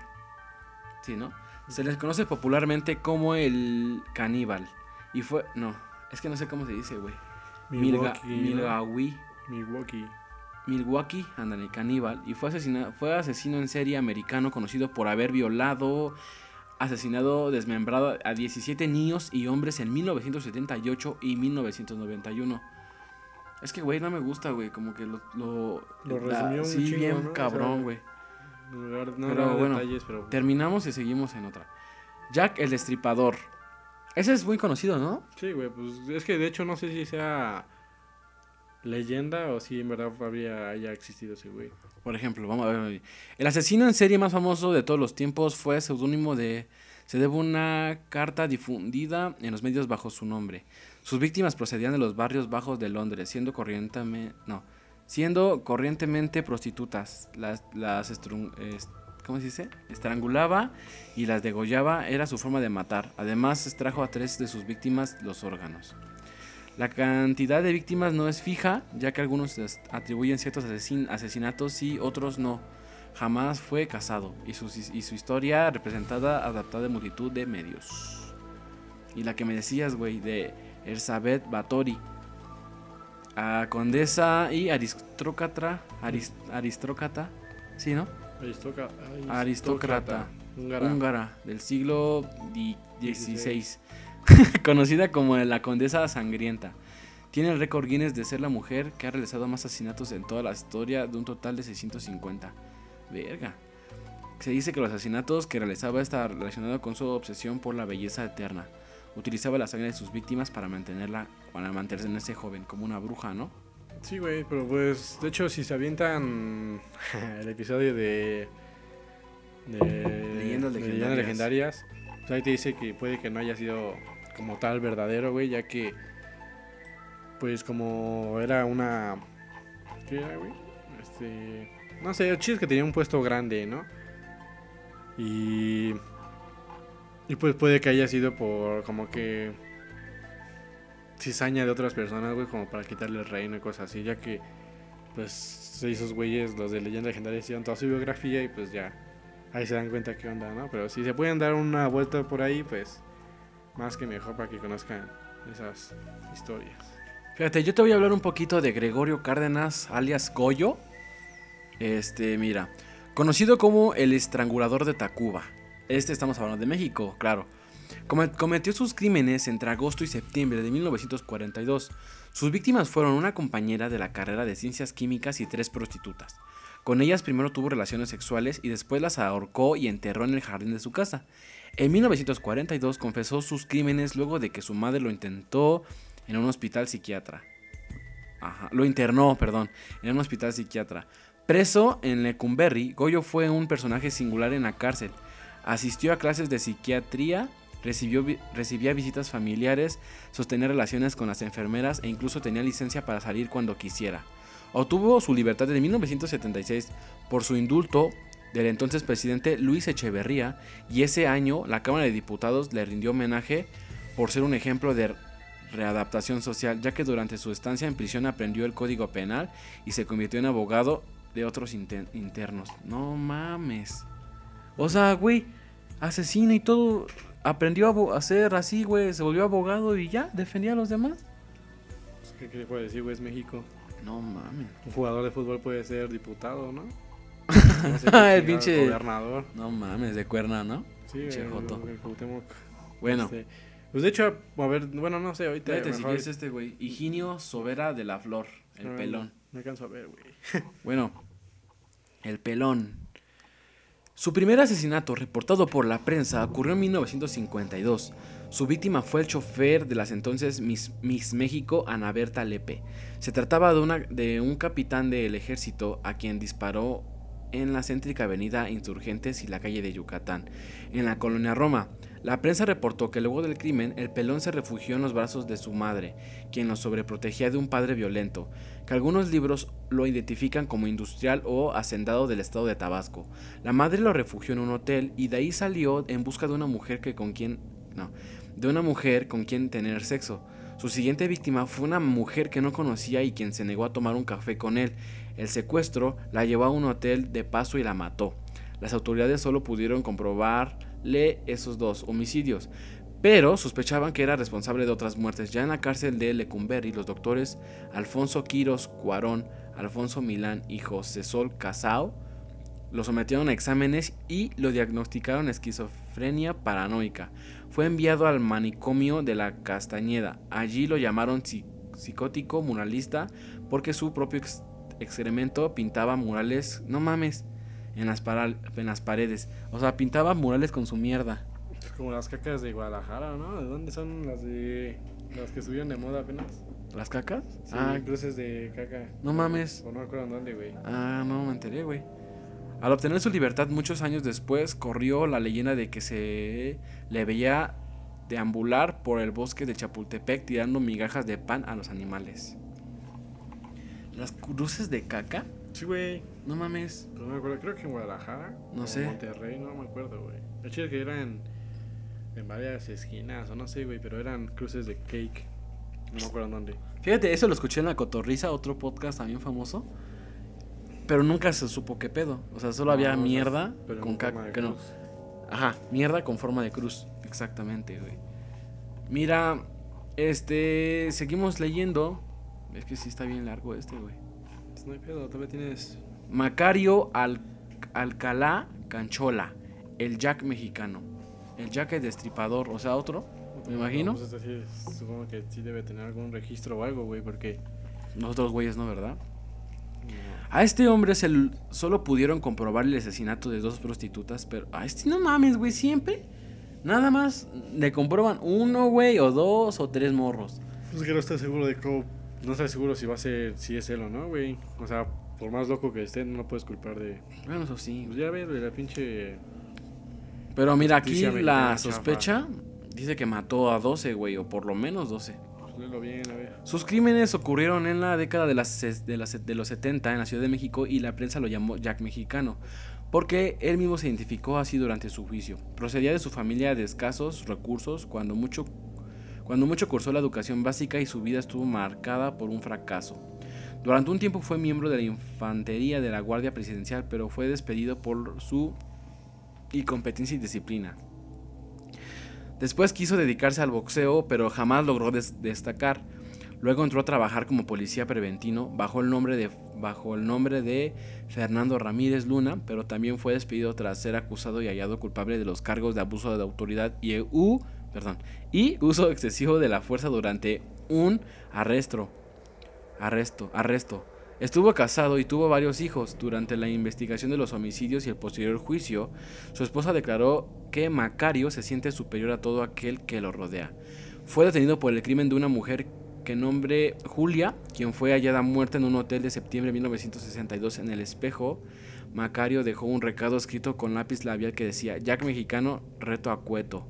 Speaker 2: Sí, ¿no? Se les conoce popularmente como el caníbal. Y fue... No, es que no sé cómo se dice, güey.
Speaker 3: Milwaukee.
Speaker 2: Milwaukee.
Speaker 3: Milwaukee.
Speaker 2: Milwaukee, ándale, caníbal, y fue, asesina- fue asesino en serie americano conocido por haber violado, asesinado, desmembrado a 17 niños y hombres en 1978 y 1991. Es que, güey, no me gusta, güey, como que lo... Lo,
Speaker 3: Lo
Speaker 2: la-
Speaker 3: un
Speaker 2: Sí,
Speaker 3: chingo,
Speaker 2: bien cabrón, güey.
Speaker 3: No,
Speaker 2: Pero
Speaker 3: no,
Speaker 2: bueno,
Speaker 3: detalles, pero...
Speaker 2: Terminamos y seguimos en otra. Jack el Destripador. Ese es muy conocido, ¿no?
Speaker 3: Sí, güey, pues es que de hecho no sé si sea leyenda o si en verdad había, haya existido ese güey.
Speaker 2: Por ejemplo, vamos a ver. El asesino en serie más famoso de todos los tiempos fue seudónimo de. Se debe una carta difundida en los medios bajo su nombre. Sus víctimas procedían de los barrios bajos de Londres, siendo corrientemente. No. Siendo corrientemente prostitutas. Las. las ¿Cómo se dice? Estrangulaba y las degollaba. Era su forma de matar. Además, extrajo a tres de sus víctimas los órganos. La cantidad de víctimas no es fija, ya que algunos atribuyen ciertos asesin- asesinatos y otros no. Jamás fue casado y su, y su historia representada adaptada en multitud de medios. Y la que me decías, güey, de Elizabeth Báthory. A condesa y aristócrata. aris- aristócrata. Sí, ¿no?
Speaker 3: Aristoca-
Speaker 2: Aristócrata.
Speaker 3: Húngara.
Speaker 2: húngara del siglo XVI, conocida como la Condesa Sangrienta. Tiene el récord Guinness de ser la mujer que ha realizado más asesinatos en toda la historia de un total de 650. Verga. Se dice que los asesinatos que realizaba está relacionado con su obsesión por la belleza eterna. utilizaba la sangre de sus víctimas para mantenerla, para mantenerse joven, como una bruja, ¿no?
Speaker 3: Sí, güey, pero pues, de hecho, si se avientan el episodio de. de
Speaker 2: Leyendas legendarias.
Speaker 3: legendarias, pues ahí te dice que puede que no haya sido como tal verdadero, güey, ya que. Pues como era una. ¿Qué era, güey? Este. No sé, el chiste que tenía un puesto grande, ¿no? Y. Y pues puede que haya sido por como que cizaña de otras personas, güey, como para quitarle el reino y cosas así, ya que, pues, esos güeyes, los de Leyenda Legendaria, hicieron toda su biografía y pues ya, ahí se dan cuenta qué onda, ¿no? Pero si se pueden dar una vuelta por ahí, pues, más que mejor para que conozcan esas historias.
Speaker 2: Fíjate, yo te voy a hablar un poquito de Gregorio Cárdenas, alias Goyo. Este, mira, conocido como el estrangulador de Tacuba. Este estamos hablando de México, claro. Come- Cometió sus crímenes entre agosto y septiembre de 1942. Sus víctimas fueron una compañera de la carrera de ciencias químicas y tres prostitutas. Con ellas primero tuvo relaciones sexuales y después las ahorcó y enterró en el jardín de su casa. En 1942 confesó sus crímenes luego de que su madre lo intentó en un hospital psiquiatra. Ajá, lo internó, perdón, en un hospital psiquiatra. Preso en Lecumberri, Goyo fue un personaje singular en la cárcel. Asistió a clases de psiquiatría, recibió, recibía visitas familiares, sostenía relaciones con las enfermeras e incluso tenía licencia para salir cuando quisiera. Obtuvo su libertad en 1976 por su indulto del entonces presidente Luis Echeverría y ese año la Cámara de Diputados le rindió homenaje por ser un ejemplo de readaptación social, ya que durante su estancia en prisión aprendió el código penal y se convirtió en abogado de otros inter- internos. No mames. O sea, güey, asesino y todo, aprendió a ser así, güey, se volvió abogado y ya, defendía a los demás.
Speaker 3: Pues, ¿Qué, qué le puedo decir, güey? Es México.
Speaker 2: No mames.
Speaker 3: Un jugador de fútbol puede ser diputado, ¿no? No sé qué
Speaker 2: El pinche-
Speaker 3: Gobernador.
Speaker 2: No mames, de cuerna, ¿no?
Speaker 3: Sí, el-
Speaker 2: joto.
Speaker 3: el Cuauhtémoc.
Speaker 2: Bueno,
Speaker 3: Este, pues de hecho, a ver, bueno, no sé, ahorita.
Speaker 2: fíjate si quieres este, güey. Higinio Sobera de la Flor, el pelón.
Speaker 3: No alcanzo a ver, güey.
Speaker 2: Bueno, el pelón. Su primer asesinato, reportado por la prensa, ocurrió en 1952. Su víctima fue el chofer de las entonces Miss, Miss México, Ana Berta Lepe. Se trataba de, una, de un capitán del ejército a quien disparó en la céntrica avenida Insurgentes y la calle de Yucatán, en la colonia Roma. La prensa reportó que luego del crimen, el pelón se refugió en los brazos de su madre, quien lo sobreprotegía de un padre violento, que algunos libros lo identifican como industrial o hacendado del estado de Tabasco. La madre lo refugió en un hotel y de ahí salió en busca de una mujer que con quien no, de una mujer con quien tener sexo. Su siguiente víctima fue una mujer que no conocía y quien se negó a tomar un café con él. El secuestro la llevó a un hotel de paso y la mató. Las autoridades solo pudieron comprobarle esos dos homicidios, pero sospechaban que era responsable de otras muertes. Ya en la cárcel de Lecumberri, los doctores Alfonso Quiros Cuarón, Alfonso Milán y José Sol Casao lo sometieron a exámenes y lo diagnosticaron esquizofrenia paranoica. Fue enviado al manicomio de la Castañeda. Allí lo llamaron psi- psicótico muralista porque su propio excremento pintaba murales, no mames, en las, para- en las paredes. O sea, pintaba murales con su mierda.
Speaker 3: Es como las cacas de Guadalajara, ¿no? ¿De dónde son las de. las que estuvieron de moda apenas?
Speaker 2: ¿Las cacas?
Speaker 3: Sí,
Speaker 2: ah,
Speaker 3: cruces de caca.
Speaker 2: No mames.
Speaker 3: O no me acuerdo dónde, güey.
Speaker 2: Ah, no me enteré, güey. Al obtener su libertad muchos años después, corrió la leyenda de que se le veía deambular por el bosque de Chapultepec tirando migajas de pan a los animales. ¿Las cruces de caca?
Speaker 3: Sí, güey.
Speaker 2: No mames.
Speaker 3: Pero no me acuerdo, creo que en Guadalajara.
Speaker 2: No
Speaker 3: o
Speaker 2: sé.
Speaker 3: Monterrey, no me acuerdo, güey. El chiste es que eran en varias esquinas, o no sé, güey, pero eran cruces de cake. No me acuerdo dónde.
Speaker 2: Fíjate, eso lo escuché en La Cotorriza, otro podcast también famoso. Pero nunca se supo qué pedo. O sea, solo había
Speaker 3: No,
Speaker 2: mierda
Speaker 3: pero
Speaker 2: con caca. que no. Ajá, mierda con forma de cruz. Exactamente, güey. Mira, este. Seguimos leyendo. Es que sí está bien largo este, güey.
Speaker 3: Pues no hay pedo, todavía tienes.
Speaker 2: Macario Al- Alcalá Canchola. El Jack mexicano. El Jack el destripador. O sea, otro. Me imagino.
Speaker 3: Pues este sí, supongo que sí debe tener algún registro o algo, güey, porque.
Speaker 2: Nosotros, güeyes, ¿no, verdad?
Speaker 3: no.
Speaker 2: A este hombre se solo pudieron comprobar el asesinato de dos prostitutas, pero a este no mames, güey, siempre. Nada más le comprueban uno, güey, o dos o tres morros.
Speaker 3: Pues que no está seguro de cómo. No está seguro si va a ser. Si es él o no, güey. O sea, por más loco que esté, no lo puedes culpar de.
Speaker 2: Bueno, eso sí.
Speaker 3: Pues ya ves, de la pinche.
Speaker 2: Pero mira, aquí la sospecha dice que mató a 12, güey, o por lo menos 12.
Speaker 3: Pues bien, a ver.
Speaker 2: Sus crímenes ocurrieron en la década de, las, de, las- de los 70 en la Ciudad de México y la prensa lo llamó Jack Mexicano, porque él mismo se identificó así durante su juicio. Procedía de su familia de escasos recursos cuando mucho, cuando mucho cursó la educación básica y su vida estuvo marcada por un fracaso. Durante un tiempo fue miembro de la infantería de la Guardia Presidencial, pero fue despedido por su incompetencia y disciplina. Después quiso dedicarse al boxeo, pero jamás logró des- destacar. Luego entró a trabajar como policía preventino bajo el nombre de bajo el nombre de Fernando Ramírez Luna, pero también fue despedido tras ser acusado y hallado culpable de los cargos de abuso de autoridad y, u- perdón, y uso excesivo de la fuerza durante un arresto. Arresto, arresto. Estuvo casado y tuvo varios hijos. Durante la investigación de los homicidios y el posterior juicio, su esposa declaró que Macario se siente superior a todo aquel que lo rodea. Fue detenido por el crimen de una mujer que nombre Julia, quien fue hallada muerta en un hotel de septiembre de 1962 en el espejo. Macario dejó un recado escrito con lápiz labial que decía, Jack Mexicano, reto a Cueto.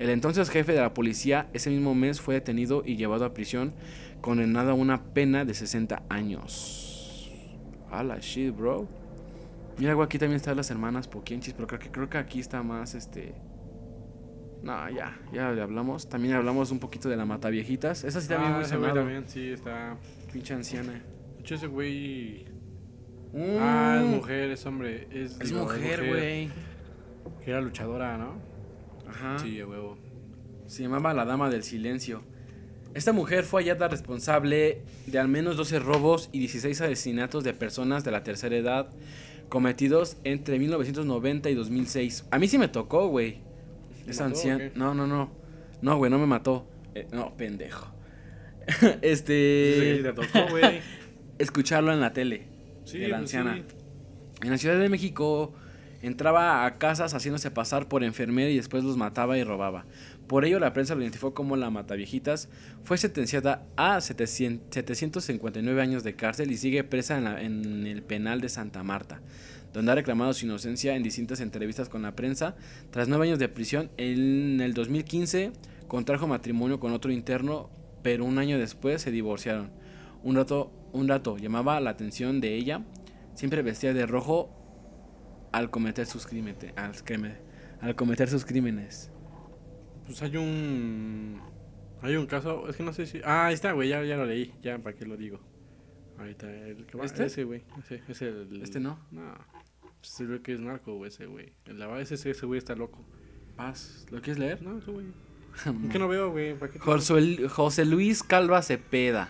Speaker 2: El entonces jefe de la policía ese mismo mes fue detenido y llevado a prisión, condenado a una pena de 60 años. A la shit, bro. Mira, aquí también están las hermanas Poquienchis, pero creo que, creo que aquí está más este. No, ya, ya le hablamos. También hablamos un poquito de la mata viejitas. Esa sí también
Speaker 3: ah,
Speaker 2: muy
Speaker 3: ese güey también, sí, está.
Speaker 2: Pinche anciana.
Speaker 3: De hecho, ese güey.
Speaker 2: Mm,
Speaker 3: Ah, es mujer, es hombre. Es,
Speaker 2: Es
Speaker 3: digo,
Speaker 2: mujer, güey.
Speaker 3: Que era luchadora, ¿no?
Speaker 2: Ajá.
Speaker 3: Sí, a huevo.
Speaker 2: Se llamaba la Dama del Silencio. Esta mujer fue hallada responsable de al menos 12 robos y 16 asesinatos de personas de la tercera edad cometidos entre 1990 y 2006. A mí sí me tocó, güey.
Speaker 3: ¿Te
Speaker 2: Esa anciana. No, no, no. No, güey, no me mató. Eh, no, pendejo. Este.
Speaker 3: sí te tocó, güey.
Speaker 2: Escucharlo en la tele.
Speaker 3: Sí,
Speaker 2: de la
Speaker 3: pues
Speaker 2: anciana.
Speaker 3: sí.
Speaker 2: En la Ciudad de México entraba a casas haciéndose pasar por enfermera y después los mataba y robaba. Por ello la prensa lo identificó como la Mataviejitas. Fue sentenciada a 700 759 años de cárcel y sigue presa en, en el penal de Santa Marta, donde ha reclamado su inocencia en distintas entrevistas con la prensa. Tras nueve años de prisión, en el 2015 contrajo matrimonio con otro interno, pero un año después se divorciaron. Un dato, un dato llamaba la atención de ella siempre vestía de rojo al cometer sus crímenes. Al, al cometer sus crímenes.
Speaker 3: Pues hay un. Hay un caso. Es que no sé si. Ah, ahí está, güey. Ya, ya lo leí. Ya, ¿para qué lo digo? Ahorita. El que va.
Speaker 2: ¿Este?
Speaker 3: Ese, güey. Ese es el.
Speaker 2: ¿Este no?
Speaker 3: No. Pues se ve que es narco, güey, ese, güey. El la ese, ese ese güey está loco.
Speaker 2: Paz, ¿lo quieres leer?
Speaker 3: No, ese güey. Es que no veo, güey. ¿Para qué
Speaker 2: José, José Luis Calva Cepeda,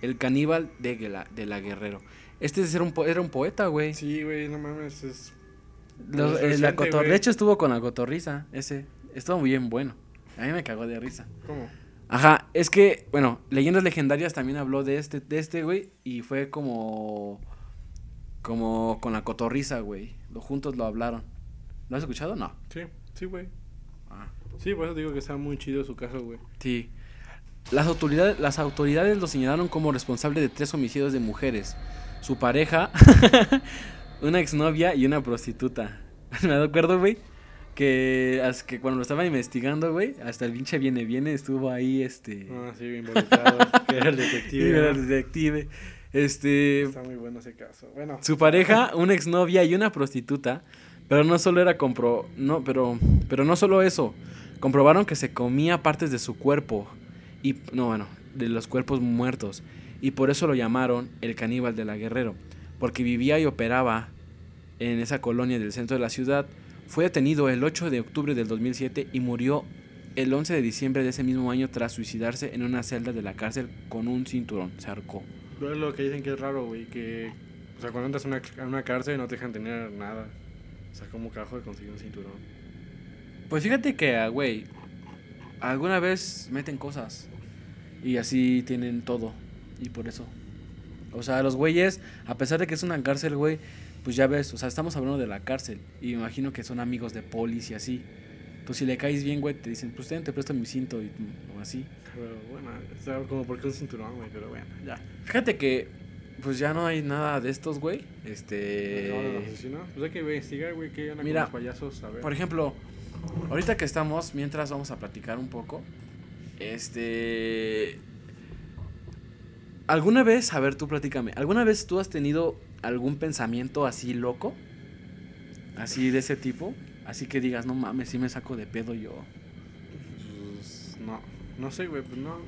Speaker 2: el caníbal de la, de la Guerrero. Este era un, po- era un poeta, güey.
Speaker 3: Sí, güey, no mames. Es.
Speaker 2: Los-
Speaker 3: es
Speaker 2: eh, la cotor- de hecho estuvo con la cotorriza, ese. Estuvo muy bien bueno. A mí me cagó de risa.
Speaker 3: ¿Cómo?
Speaker 2: Ajá, es que, bueno, Leyendas Legendarias también habló de este, de este, güey, y fue como, como con la cotorriza, güey. Los juntos lo hablaron. ¿Lo has escuchado? No.
Speaker 3: Sí, sí, güey.
Speaker 2: Ah.
Speaker 3: Sí, por eso digo que está muy chido su caso, güey.
Speaker 2: Sí. Las autoridades, las autoridades lo señalaron como responsable de tres homicidios de mujeres. Su pareja, una exnovia y una prostituta. Me acuerdo, güey, que, que cuando lo estaban investigando, güey, hasta el pinche viene, viene, estuvo ahí, este...
Speaker 3: Ah, sí, involucrado. que era el detective.
Speaker 2: era el detective. Este,
Speaker 3: Está muy bueno ese caso. Bueno.
Speaker 2: su pareja, una exnovia y una prostituta, pero no solo era compro, no, pero, pero no solo eso, comprobaron que se comía partes de su cuerpo y no, bueno, de los cuerpos muertos y por eso lo llamaron el caníbal de la Guerrero, porque vivía y operaba en esa colonia del centro de la ciudad. Fue detenido el 8 de octubre del 2007 y murió el 11 de diciembre de ese mismo año tras suicidarse en una celda de la cárcel con un cinturón. Se ahorcó.
Speaker 3: Pero es lo que dicen que es raro, güey. Que. O sea, cuando entras a una, a una cárcel no te dejan tener nada. O sea, como carajo de conseguir un cinturón.
Speaker 2: Pues fíjate que, ah, güey, alguna vez meten cosas y así tienen todo. Y por eso. O sea, los güeyes, a pesar de que es una cárcel, güey, pues ya ves, o sea, estamos hablando de la cárcel. Y me imagino que son amigos de polis y así. Entonces, si le caes bien, güey, te dicen, pues ten, te presto mi cinto y, o así.
Speaker 3: Pero bueno, está como porque un cinturón, güey, pero bueno, ya.
Speaker 2: Fíjate que, pues ya no hay nada de estos, güey. Este.
Speaker 3: Pues hay que investigar, güey, qué onda
Speaker 2: Mira,
Speaker 3: con los payasos, a ver.
Speaker 2: Por ejemplo, ahorita que estamos, mientras vamos a platicar un poco, este... ¿Alguna vez, a ver, tú platícame, ¿alguna vez tú has tenido algún pensamiento así loco? Así de ese tipo, así que digas, no mames, sí me saco de pedo yo.
Speaker 3: Pues, no, no sé, güey, pues no.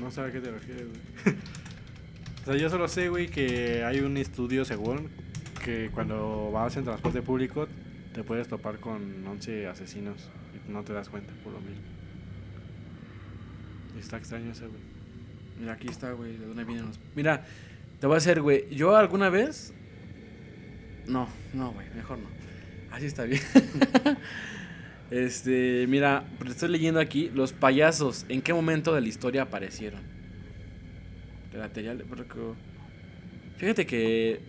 Speaker 3: No sé a qué te refieres, güey. o sea, yo solo sé, güey, que hay un estudio, según, que cuando vas en transporte público te puedes topar con 11 asesinos y no te das cuenta por lo mismo. Está extraño ese, güey.
Speaker 2: Mira, aquí está, güey, de dónde vienen los... Mira, te voy a hacer, güey, yo alguna vez... No, no, güey, mejor no. Así está bien. este, mira, estoy leyendo aquí, los payasos, ¿en qué momento de la historia aparecieron? Espérate, ya le... Fíjate que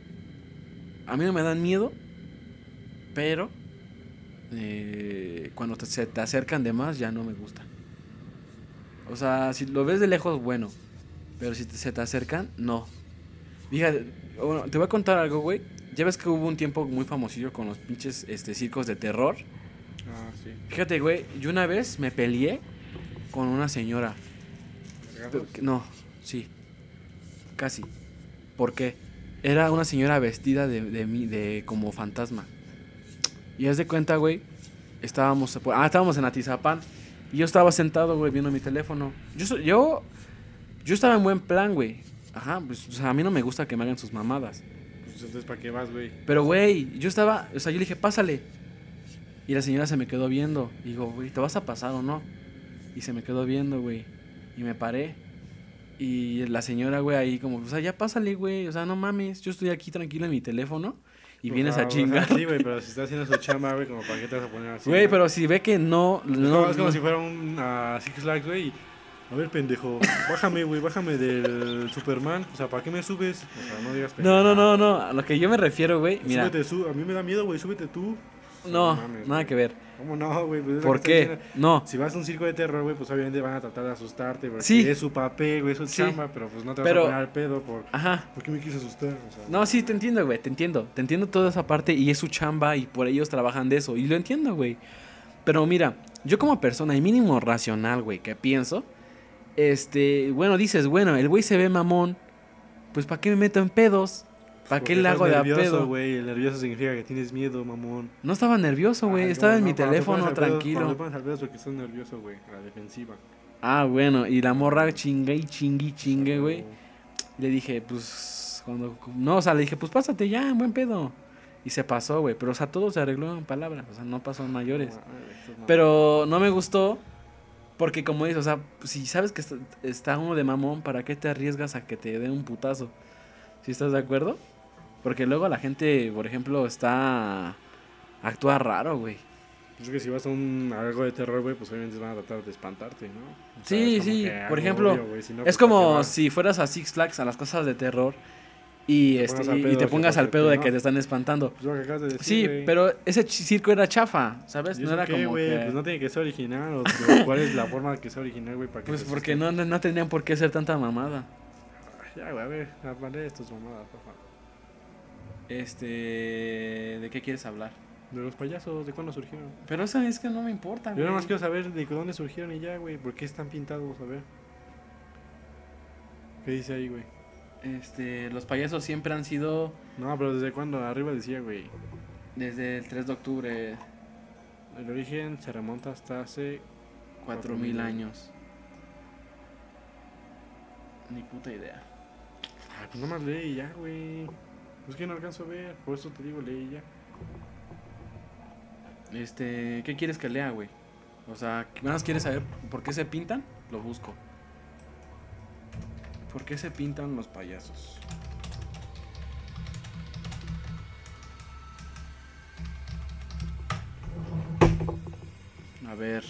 Speaker 2: a mí no me dan miedo, pero eh, cuando se te acercan de más ya no me gusta. O sea, si lo ves de lejos, bueno. Pero si te- se te acercan, no. Fíjate, bueno, te voy a contar algo, güey. Ya ves que hubo un tiempo muy famosillo con los pinches este, circos de terror.
Speaker 3: Ah, sí.
Speaker 2: Fíjate, güey, yo una vez me peleé con una señora. No, sí. Casi. ¿Por qué? Era una señora vestida de, de, mí- de como fantasma. Y haz de cuenta, güey. Estábamos, ah, estábamos en Atizapán. Y yo estaba sentado, güey, viendo mi teléfono. Yo, yo, yo estaba en buen plan, güey. Ajá, pues o sea, a mí no me gusta que me hagan sus mamadas.
Speaker 3: Pues entonces, ¿para qué vas, güey?
Speaker 2: Pero, güey, yo estaba, o sea, yo le dije, pásale. Y la señora se me quedó viendo. Y digo, güey, ¿te vas a pasar o no? Y se me quedó viendo, güey. Y me paré. Y la señora, güey, ahí como, o sea, ya pásale, güey. O sea, no mames, yo estoy aquí tranquilo en mi teléfono. Y
Speaker 3: O
Speaker 2: vienes
Speaker 3: sea,
Speaker 2: a
Speaker 3: o sea,
Speaker 2: chingar.
Speaker 3: Sí, güey, pero si está haciendo su chamba, güey, como para qué te vas a poner así.
Speaker 2: Güey,
Speaker 3: ¿no?
Speaker 2: pero si ve que no... No,
Speaker 3: como- es como
Speaker 2: no-
Speaker 3: si fuera un ah, Six Flags, güey. y, A ver, pendejo, bájame, güey, bájame del Superman. O sea, ¿para qué me subes? O sea, no digas
Speaker 2: no, no, no,
Speaker 3: pendejada.
Speaker 2: no. A lo que yo me refiero, güey. Mira,
Speaker 3: Súbete, su- a mí me da miedo, güey, súbete tú.
Speaker 2: no,
Speaker 3: mames,
Speaker 2: nada
Speaker 3: güey.
Speaker 2: que ver.
Speaker 3: ¿Cómo no, güey? Pues
Speaker 2: ¿Por qué? No.
Speaker 3: Si vas a un circo de terror, güey, pues obviamente van a tratar de asustarte, porque
Speaker 2: Sí.
Speaker 3: es su papel, güey, es su
Speaker 2: Sí.
Speaker 3: chamba, pero pues no te
Speaker 2: Pero-
Speaker 3: vas a poner al pedo por...
Speaker 2: Ajá.
Speaker 3: ¿Por qué me quise asustar? O sea,
Speaker 2: No, sí, te entiendo, güey, te entiendo. Te entiendo toda esa parte y es su chamba y por ellos trabajan de eso. Y lo entiendo, güey. Pero mira, yo como persona y mínimo racional, güey, que pienso, este, bueno, dices, bueno, el güey se ve mamón, pues ¿para qué me meto en pedos? ¿Para qué le hago de a pedo?
Speaker 3: güey, el nervioso significa que tienes miedo, mamón.
Speaker 2: No estaba nervioso, güey, estaba
Speaker 3: no,
Speaker 2: en mi
Speaker 3: te
Speaker 2: teléfono
Speaker 3: pedo- te
Speaker 2: tranquilo.
Speaker 3: pedo es porque estás nervioso, güey, la defensiva.
Speaker 2: Ah, bueno, y la morra chingue y chingue y chingue, güey. Le dije, pues, cuando... No, o sea, le dije, pues pásate ya, buen pedo. Y se pasó, güey, pero o sea, todo se arregló en palabras, o sea, no pasó en mayores. Pero no me gustó porque como dices, o sea, si sabes que está, está uno de mamón, ¿para qué te arriesgas a que te dé un putazo? ¿Sí estás de acuerdo? Porque luego la gente, por ejemplo, está... Actúa raro, güey.
Speaker 3: Pues es que si vas a un a algo de terror, güey, pues obviamente van a tratar de espantarte, ¿no? O
Speaker 2: Sí,
Speaker 3: es
Speaker 2: sí, por ejemplo,
Speaker 3: obvio, si no,
Speaker 2: Es
Speaker 3: pues, ¿para qué
Speaker 2: como si fueras a Six Flags, a las cosas de terror, y,
Speaker 3: Te
Speaker 2: este,
Speaker 3: pongas al
Speaker 2: y- te
Speaker 3: que
Speaker 2: pongas al pedo
Speaker 3: te-
Speaker 2: de que te están espantando.
Speaker 3: Pues lo que acabas de decir,
Speaker 2: Sí, pero ese circo era chafa, ¿sabes?
Speaker 3: ¿Y
Speaker 2: No era
Speaker 3: qué,
Speaker 2: como que...
Speaker 3: Pues no tiene que ser original, o, o cuál es la forma de que sea original, güey,
Speaker 2: Pues
Speaker 3: te
Speaker 2: porque no, no, no tenían por qué ser tanta mamada.
Speaker 3: Ya, güey, a ver, hablaré de estos mamadas, favor.
Speaker 2: Este... ¿De qué quieres hablar?
Speaker 3: De los payasos, ¿de cuándo surgieron?
Speaker 2: Pero eso es que no me importa,
Speaker 3: Yo
Speaker 2: güey.
Speaker 3: nada más quiero saber de dónde surgieron y ya, güey. ¿Por qué están pintados? A ver. ¿Qué dice ahí, güey?
Speaker 2: Este, los payasos siempre han sido
Speaker 3: No, pero ¿desde cuándo? Arriba decía, güey.
Speaker 2: desde el 3 de octubre,
Speaker 3: El origen se remonta hasta hace...
Speaker 2: 4000 años. Ni puta idea.
Speaker 3: Ay, pues nomás lee y ya, güey. Pues que no alcanzo a ver. Por eso te digo, lee y ya.
Speaker 2: Este, ¿qué quieres que lea, güey? O sea, ¿qué más quieres saber por qué se pintan? Lo busco. ¿Por qué se pintan los payasos? A ver.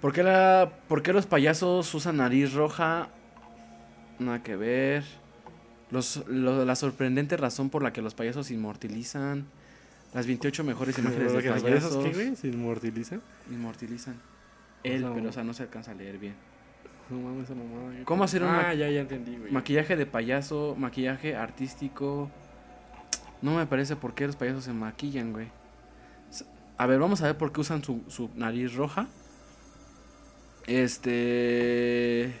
Speaker 2: ¿Por qué, la, ¿Por qué los payasos usan nariz roja? Nada que ver. Los, lo- la sorprendente razón por la que los payasos se inmortalizan. Las 28 mejores imágenes de
Speaker 3: que los payasos,
Speaker 2: payasos.
Speaker 3: ¿qué, güey? ¿Se inmortalizan?
Speaker 2: Inmortalizan. Él, pero o sea, no se alcanza a leer bien.
Speaker 3: No mames, esa mamada.
Speaker 2: ¿Cómo hacer un
Speaker 3: Ah, ya, ya entendí, güey.
Speaker 2: Maquillaje de payaso, maquillaje artístico. No me parece por qué los payasos se maquillan, güey. S- A ver, vamos a ver por qué usan su, su nariz roja. Este.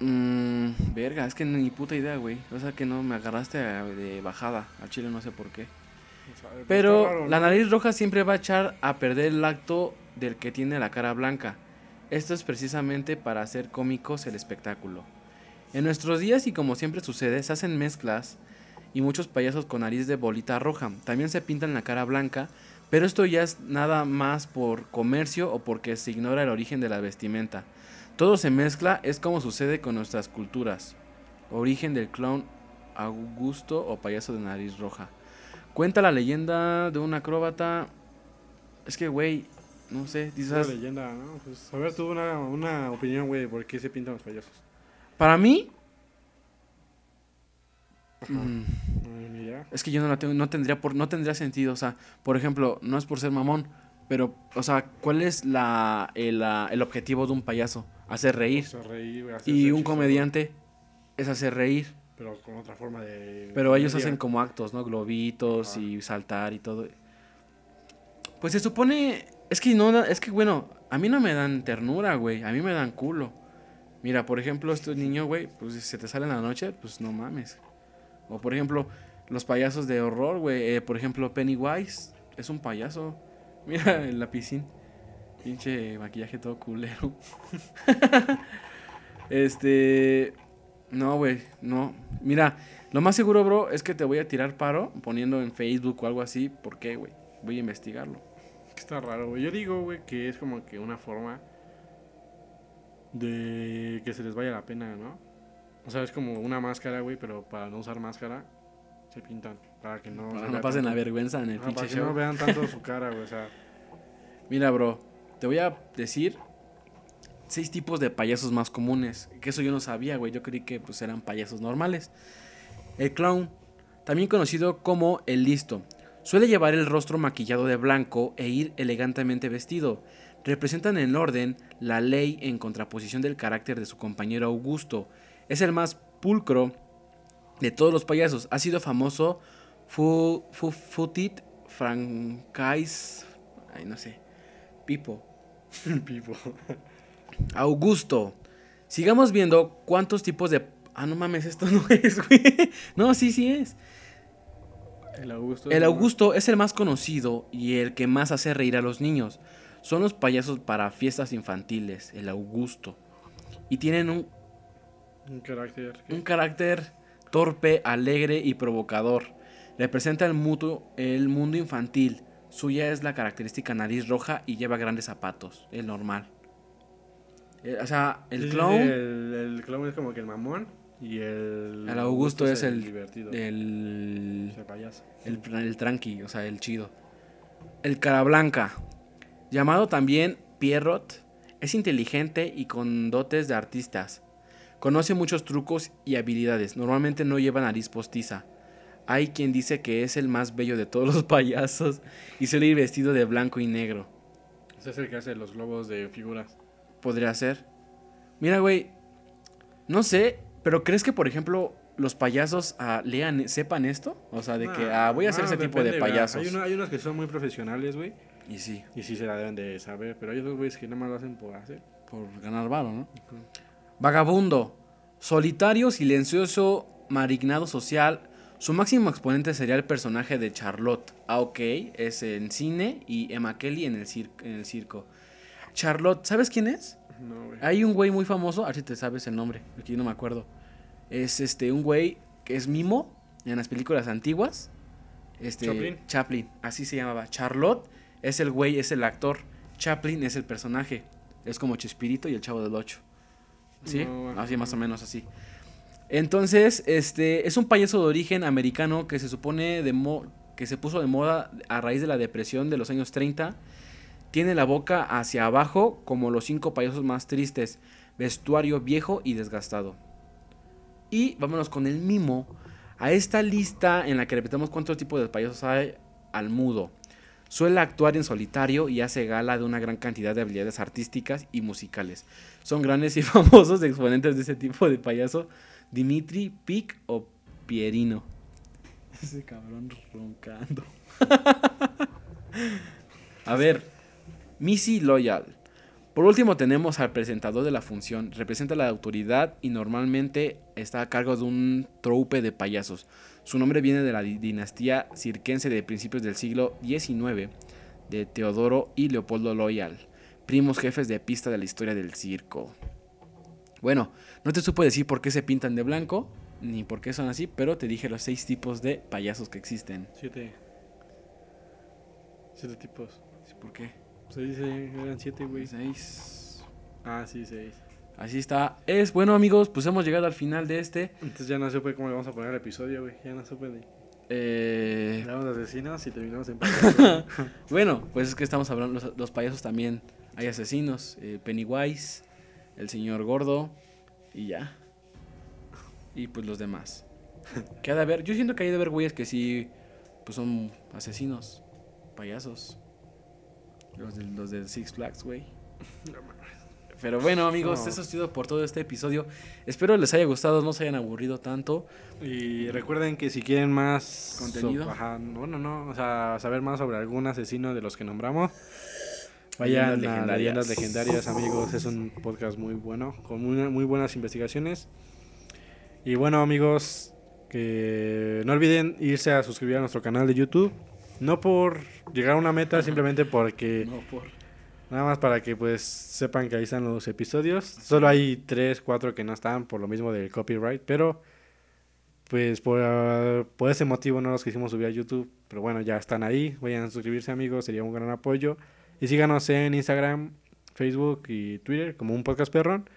Speaker 2: Mm, verga, es que ni puta idea, güey. O sea que no me agarraste a- de bajada. Al chile no sé por qué.
Speaker 3: O sea, pues
Speaker 2: Pero
Speaker 3: está raro,
Speaker 2: la
Speaker 3: ¿no?
Speaker 2: nariz roja siempre va a echar a perder el acto del que tiene la cara blanca. Esto es precisamente para hacer cómicos el espectáculo. En nuestros días y como siempre sucede, se hacen mezclas y muchos payasos con nariz de bolita roja. También se pintan la cara blanca, pero esto ya es nada más por comercio o porque se ignora el origen de la vestimenta. Todo se mezcla, es como sucede con nuestras culturas. Origen del clown Augusto o payaso de nariz roja. Cuenta la leyenda de un acróbata. Es que, güey, no sé, dices.
Speaker 3: una leyenda, ¿no? Pues, a ver, tú una, una opinión, güey, por qué se pintan los payasos.
Speaker 2: Para mí, mm,
Speaker 3: No
Speaker 2: es que yo no la tengo, no tendría por, no tendría sentido. O sea, por ejemplo, no es por ser mamón, pero, o sea, ¿cuál es la, el, la- el objetivo de un payaso? Hacer reír.
Speaker 3: Sea, reír, hacerse
Speaker 2: Y un comediante es hacer reír.
Speaker 3: Pero con otra forma de.
Speaker 2: Pero ellos hacen como actos, ¿no? Globitos
Speaker 3: Ajá.
Speaker 2: y saltar y todo. Pues se supone. Es que no, es que bueno, a mí no me dan ternura, güey. A mí me dan culo. Mira, por ejemplo, este niño, güey, pues si se te sale en la noche, pues no mames. O por ejemplo, los payasos de horror, güey. eh, por ejemplo, Pennywise es un payaso. Mira el lapicín. Pinche maquillaje todo culero. este. No, güey, no. Mira, lo más seguro, bro, es que te voy a tirar paro poniendo en Facebook o algo así. ¿Por qué, güey? Voy a investigarlo.
Speaker 3: Que Está raro, güey. Yo digo, güey, que es como que una forma de que se les vaya la pena, ¿no? O sea, es como una máscara, güey, pero para no usar máscara se pintan. Para que no,
Speaker 2: Para no pasen la
Speaker 3: tanto-
Speaker 2: vergüenza en el
Speaker 3: Ajá,
Speaker 2: pinche
Speaker 3: para que
Speaker 2: show.
Speaker 3: no vean tanto su cara, güey. O sea,
Speaker 2: Mira, bro, te voy a decir seis tipos de payasos más comunes. Que eso yo no sabía, güey. Yo creí que pues eran payasos normales. El clown, también conocido como el listo, suele llevar el rostro maquillado de blanco e ir elegantemente vestido. Representan en orden la ley en contraposición del carácter de su compañero Augusto. Es el más pulcro de todos los payasos. Ha sido famoso Fu, Fu- Futit Francais. Ay, no sé. Pipo.
Speaker 3: pipo.
Speaker 2: Augusto. Sigamos viendo cuántos tipos de. Ah, no mames, esto no es, güey. No, sí, sí es.
Speaker 3: El Augusto.
Speaker 2: El Augusto es el más conocido y el que más hace reír a los niños. Son los payasos para fiestas infantiles, el Augusto. Y tienen un,
Speaker 3: Un carácter.
Speaker 2: un carácter torpe, alegre y provocador. Representa el, mutuo, el mundo infantil. Suya es la característica nariz roja y lleva grandes zapatos, el normal. Eh, o sea, el clown,
Speaker 3: el, el clown es como que el mamón. Y el.
Speaker 2: El Augusto es el-
Speaker 3: divertido.
Speaker 2: el,
Speaker 3: Es el payaso.
Speaker 2: el, el tranqui, o sea, el chido. El cara blanca, llamado también Pierrot, es inteligente y con dotes de artistas. Conoce muchos trucos y habilidades. Normalmente no lleva nariz postiza. Hay quien dice que es el más bello de todos los payasos y suele ir vestido de blanco y negro.
Speaker 3: Ese es el que hace los globos de figuras.
Speaker 2: Podría ser. Mira, güey. No sé, pero ¿crees que, por ejemplo, los payasos ah, lean, sepan esto? O sea, de que ah, voy a hacer ese tipo de payasos.
Speaker 3: Hay, uno- hay unos que son muy profesionales, güey.
Speaker 2: Y sí,
Speaker 3: Y sí se la deben de saber. Pero hay otros güeyes que nada más lo hacen por hacer.
Speaker 2: por ganar varo, ¿no? Vagabundo. Solitario, silencioso, marignado social. Su máximo exponente sería el personaje de Charlotte. Ah, ok. Es en cine y Emma Kelly en el, en el circo. Charlotte, ¿sabes quién es?
Speaker 3: No, güey.
Speaker 2: Hay un güey muy famoso, a ver si te sabes el nombre, aquí no me acuerdo. Es este un güey que es mimo en las películas antiguas. Este
Speaker 3: Chaplin.
Speaker 2: Chaplin, así se llamaba. Charlotte es el güey, es el actor. Chaplin es el personaje. Es como Chespirito y el Chavo del Ocho. ¿Sí?
Speaker 3: No,
Speaker 2: así más o
Speaker 3: no.
Speaker 2: menos así. Entonces, este es un payaso de origen americano que se supone de mo- que se puso de moda a raíz de la depresión de los años 30. Tiene la boca hacia abajo como los cinco payasos más tristes, vestuario viejo y desgastado. Y vámonos con el mimo. A esta lista en la que repetamos cuántos tipos de payasos hay al mudo. Suele actuar en solitario y hace gala de una gran cantidad de habilidades artísticas y musicales. Son grandes y famosos exponentes de ese tipo de payaso. Dimitri, Pic o Pierino. Ese cabrón roncando. A ver, Missy Loyal. Por último tenemos al presentador de la función. Representa la autoridad y normalmente está a cargo de un troupe de payasos. Su nombre viene de la di- dinastía circense de principios del siglo XIX, de Teodoro y Leopoldo Loyal, primos jefes de pista de la historia del circo. Bueno, no te supo decir por qué se pintan de blanco, ni por qué son así, pero te dije los seis tipos de payasos que existen.
Speaker 3: Siete. Siete tipos.
Speaker 2: ¿Por qué?
Speaker 3: Se dice, eran siete, güey.
Speaker 2: Seis.
Speaker 3: Ah, sí, seis.
Speaker 2: Así está. Es bueno, amigos, pues hemos llegado al final de este.
Speaker 3: Entonces ya no supe cómo le vamos a poner el episodio, güey. Ya no supe de...
Speaker 2: Eh,
Speaker 3: asesinos y terminamos en payasos.
Speaker 2: bueno, pues es que estamos hablando, los, los payasos también hay asesinos. eh, Pennywise, el señor gordo y ya. Y pues los demás. Que ha de haber, yo siento que hay de haber güeyes que sí, pues son asesinos, payasos. Los de, los de Six Flags, güey. Pero bueno, amigos,
Speaker 3: No.
Speaker 2: eso ha sido por todo este episodio. Espero les haya gustado, no se hayan aburrido tanto.
Speaker 3: Y recuerden que si quieren más
Speaker 2: Contenido.
Speaker 3: so- ajá, no, no, no, o sea, saber más sobre algún asesino de los que nombramos,
Speaker 2: Leyendas
Speaker 3: vayan a
Speaker 2: legendarias.
Speaker 3: Leyendas Legendarias, amigos. Es un podcast muy bueno, con muy, muy buenas investigaciones. Y bueno, amigos, que no olviden irse a suscribir a nuestro canal de YouTube. No por llegar a una meta, simplemente porque
Speaker 2: No, por...
Speaker 3: Nada más para que pues sepan que ahí están los episodios. Solo hay tres, cuatro que no están por lo mismo del copyright, pero pues por, ah, por ese motivo no los quisimos subir a YouTube. Pero bueno, ya están ahí. Vayan a suscribirse amigos, sería un gran apoyo. Y síganos en Instagram, Facebook y Twitter como un podcast perrón.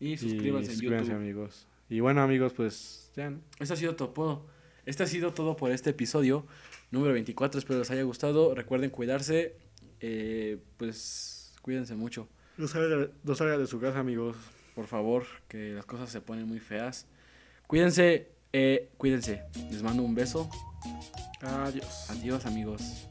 Speaker 2: Y
Speaker 3: Y
Speaker 2: suscríbanse en YouTube.
Speaker 3: amigos. Y bueno amigos, pues ya. ¿no?
Speaker 2: Esto ha sido todo. Este ha sido todo por este episodio número 24. Espero les haya gustado. Recuerden cuidarse. eh, pues cuídense mucho.
Speaker 3: No salgan no salgan de su casa amigos.
Speaker 2: Por favor, que las cosas se ponen muy feas. Cuídense. eh, cuídense. Les mando un beso.
Speaker 3: Adiós.
Speaker 2: Adiós amigos.